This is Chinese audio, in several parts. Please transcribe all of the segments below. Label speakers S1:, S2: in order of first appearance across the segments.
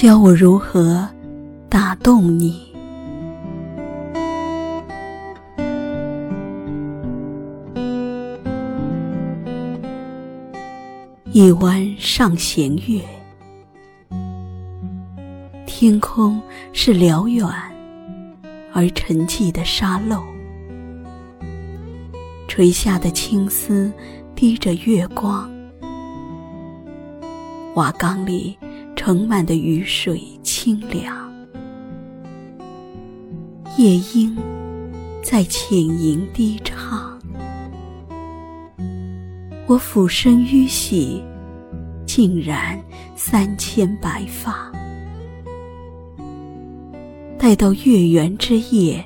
S1: 教我如何打动你。一弯上弦月，天空是辽远而沉寂的沙漏，垂下的青丝滴着月光，瓦缸里。盛满的雨水清凉，夜莺在浅吟低唱。我俯身淤洗，竟然三千白发。待到月圆之夜，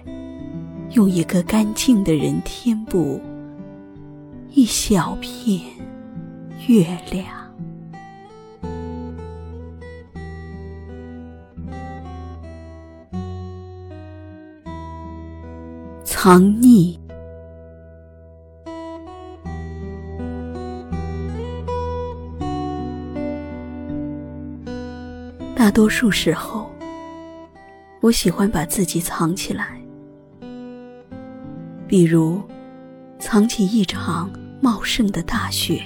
S1: 用一个干净的人填补一小片月亮。藏匿。大多数时候，我喜欢把自己藏起来，比如藏起一场茂盛的大雪，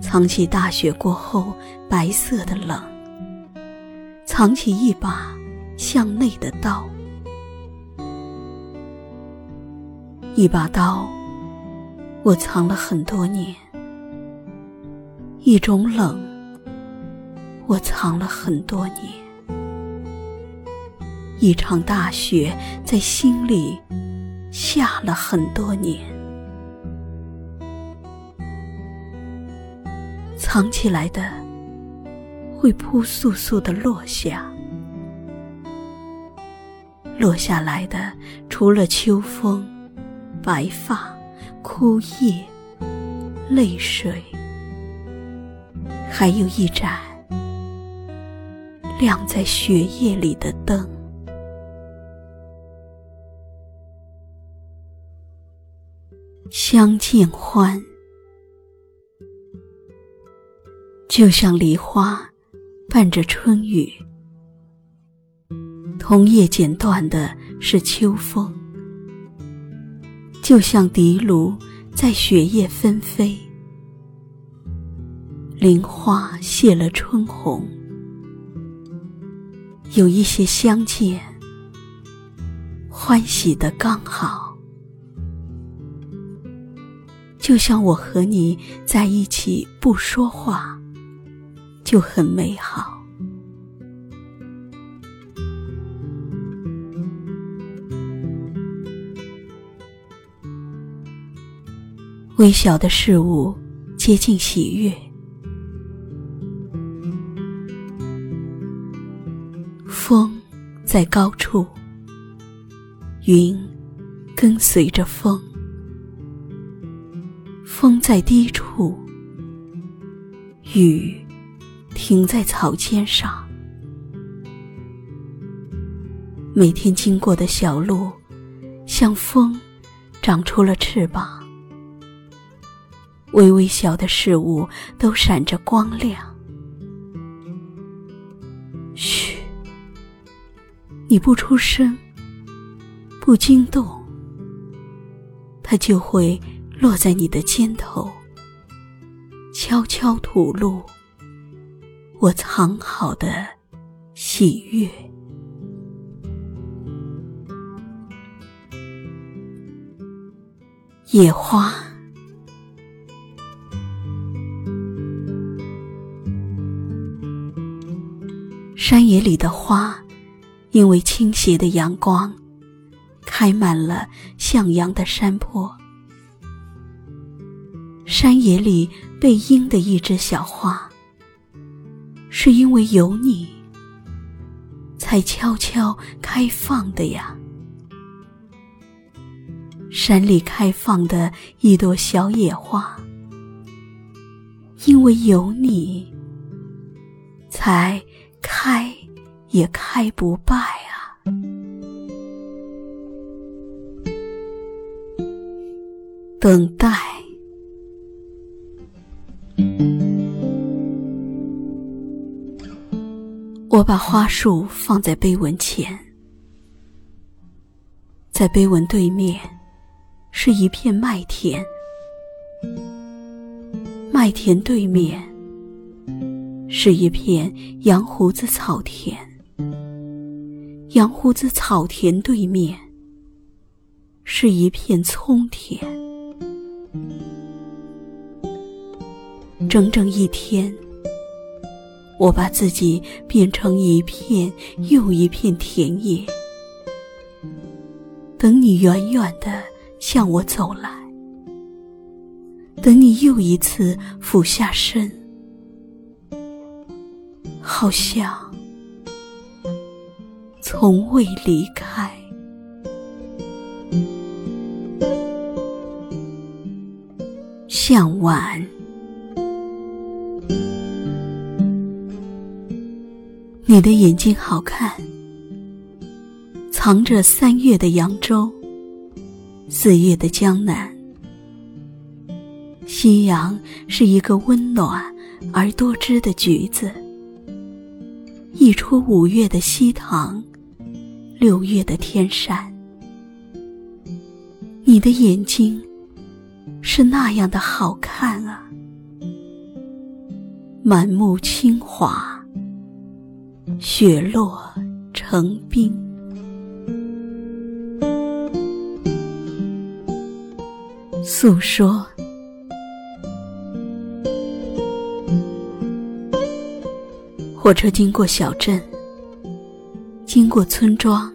S1: 藏起大雪过后白色的冷，藏起一把向内的刀。一把刀，我藏了很多年；一种冷，我藏了很多年；一场大雪，在心里下了很多年。藏起来的，会扑簌簌的落下；落下来的，除了秋风。白发、枯叶、泪水，还有一盏亮在雪夜里的灯。相见欢，就像梨花伴着春雨，桐叶剪断的是秋风。就像笛炉在雪夜纷飞，林花谢了春红，有一些相见，欢喜的刚好。就像我和你在一起不说话，就很美好。微小的事物接近喜悦，风在高处，云跟随着风；风在低处，雨停在草尖上。每天经过的小路，像风长出了翅膀。微微小的事物都闪着光亮。嘘，你不出声，不惊动，它就会落在你的肩头，悄悄吐露我藏好的喜悦。野花。山野里的花，因为倾斜的阳光，开满了向阳的山坡。山野里被阴的一枝小花，是因为有你，才悄悄开放的呀。山里开放的一朵小野花，因为有你，才。开，也开不败啊！等待，我把花束放在碑文前，在碑文对面是一片麦田，麦田对面是一片羊胡子草田，羊胡子草田对面是一片葱田，整整一天。我把自己变成一片又一片田野，等你远远的向我走来，等你又一次俯下身，好像从未离开。向晚。你的眼睛好看，藏着三月的扬州，四月的江南。夕阳是一个温暖而多汁的橘子，溢出五月的西塘，六月的天山。你的眼睛是那样的好看啊，满目清华。雪落成冰，诉说。火车经过小镇，经过村庄，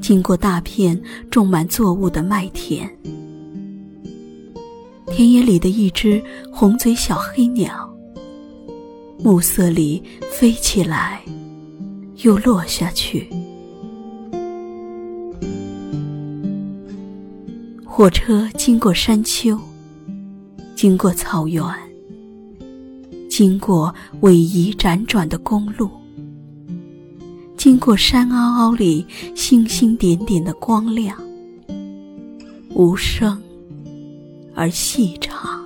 S1: 经过大片种满作物的麦田，田野里的一只红嘴小黑鸟。暮色里飞起来，又落下去。火车经过山丘，经过草原，经过逶迤辗转的公路，经过山凹凹里星星点点的光亮，无声而细长。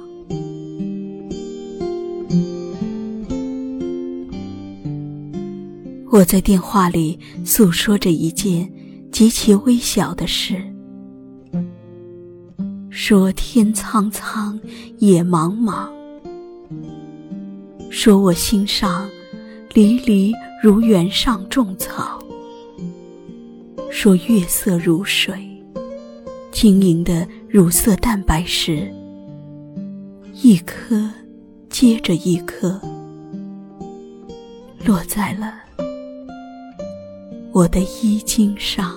S1: 我在电话里诉说着一件极其微小的事，说天苍苍，野茫茫，说我心上离离如原上种草，说月色如水，晶莹的乳色蛋白石，一颗接着一颗落在了。我的衣襟上，